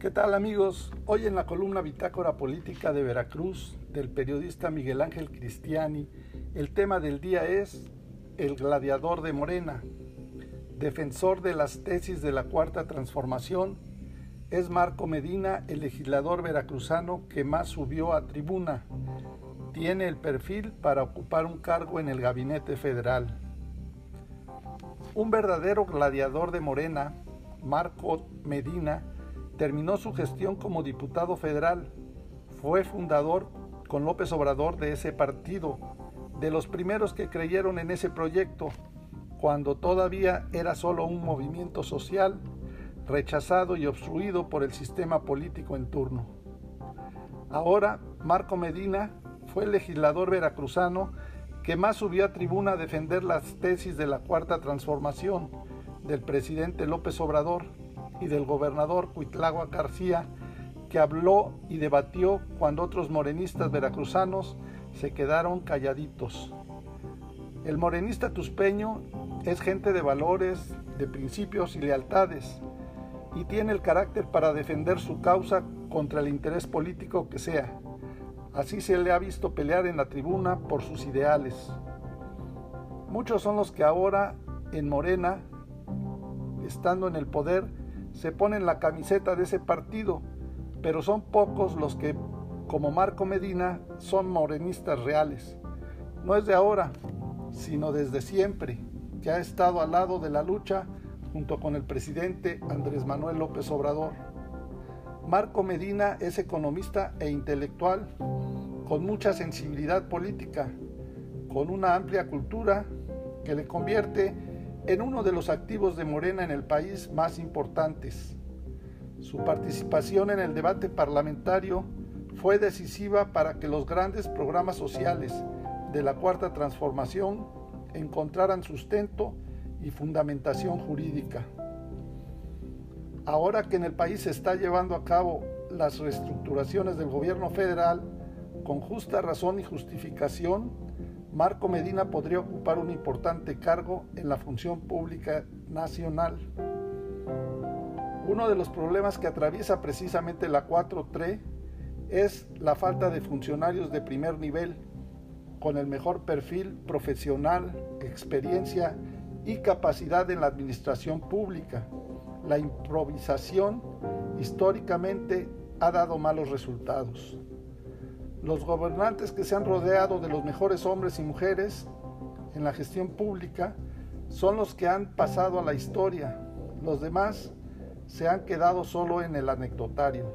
¿Qué tal amigos? Hoy en la columna Bitácora Política de Veracruz del periodista Miguel Ángel Cristiani, el tema del día es el gladiador de Morena, defensor de las tesis de la Cuarta Transformación, es Marco Medina, el legislador veracruzano que más subió a tribuna. Tiene el perfil para ocupar un cargo en el gabinete federal. Un verdadero gladiador de Morena, Marco Medina, terminó su gestión como diputado federal. Fue fundador con López Obrador de ese partido, de los primeros que creyeron en ese proyecto, cuando todavía era solo un movimiento social rechazado y obstruido por el sistema político en turno. Ahora, Marco Medina fue el legislador veracruzano que más subió a tribuna a defender las tesis de la Cuarta Transformación del presidente López Obrador y del gobernador Cuitlagua García, que habló y debatió cuando otros morenistas veracruzanos se quedaron calladitos. El morenista tuspeño es gente de valores, de principios y lealtades, y tiene el carácter para defender su causa contra el interés político que sea. Así se le ha visto pelear en la tribuna por sus ideales. Muchos son los que ahora en Morena, estando en el poder, se ponen la camiseta de ese partido, pero son pocos los que, como Marco Medina, son morenistas reales. No es de ahora, sino desde siempre, que ha estado al lado de la lucha junto con el presidente Andrés Manuel López Obrador. Marco Medina es economista e intelectual, con mucha sensibilidad política, con una amplia cultura que le convierte en uno de los activos de Morena en el país más importantes. Su participación en el debate parlamentario fue decisiva para que los grandes programas sociales de la Cuarta Transformación encontraran sustento y fundamentación jurídica. Ahora que en el país se está llevando a cabo las reestructuraciones del gobierno federal, con justa razón y justificación, Marco Medina podría ocupar un importante cargo en la función pública nacional. Uno de los problemas que atraviesa precisamente la 4.3 es la falta de funcionarios de primer nivel, con el mejor perfil profesional, experiencia y capacidad en la administración pública. La improvisación históricamente ha dado malos resultados. Los gobernantes que se han rodeado de los mejores hombres y mujeres en la gestión pública son los que han pasado a la historia. Los demás se han quedado solo en el anecdotario.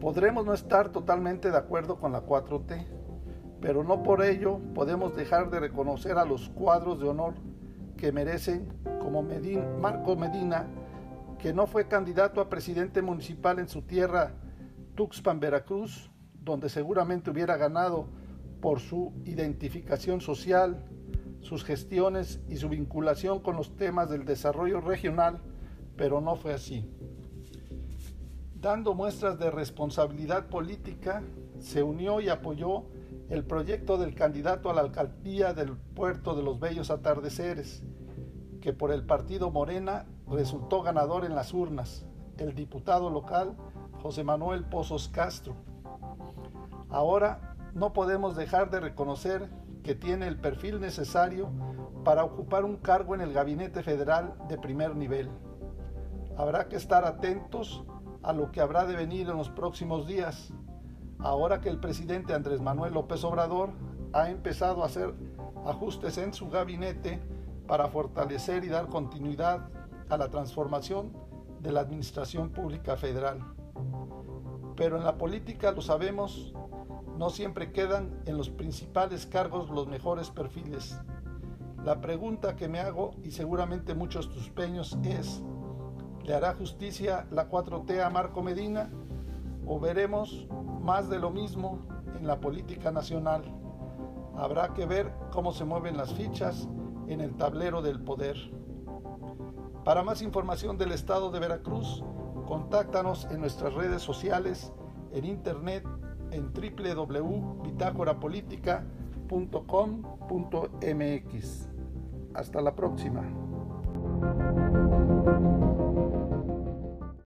Podremos no estar totalmente de acuerdo con la 4T, pero no por ello podemos dejar de reconocer a los cuadros de honor que merecen, como Marco Medina, que no fue candidato a presidente municipal en su tierra, Tuxpan, Veracruz, donde seguramente hubiera ganado por su identificación social, sus gestiones y su vinculación con los temas del desarrollo regional, pero no fue así. Dando muestras de responsabilidad política, se unió y apoyó el proyecto del candidato a la alcaldía del puerto de los Bellos Atardeceres, que por el partido Morena resultó ganador en las urnas, el diputado local José Manuel Pozos Castro. Ahora no podemos dejar de reconocer que tiene el perfil necesario para ocupar un cargo en el gabinete federal de primer nivel. Habrá que estar atentos a lo que habrá de venir en los próximos días, ahora que el presidente Andrés Manuel López Obrador ha empezado a hacer ajustes en su gabinete para fortalecer y dar continuidad a la transformación de la Administración Pública Federal. Pero en la política, lo sabemos, no siempre quedan en los principales cargos los mejores perfiles. La pregunta que me hago, y seguramente muchos tuspeños, es, ¿le hará justicia la 4T a Marco Medina? ¿O veremos más de lo mismo en la política nacional. Habrá que ver cómo se mueven las fichas en el tablero del poder. Para más información del estado de Veracruz, Contáctanos en nuestras redes sociales, en internet, en www.bitácorapolítica.com.mx. Hasta la próxima.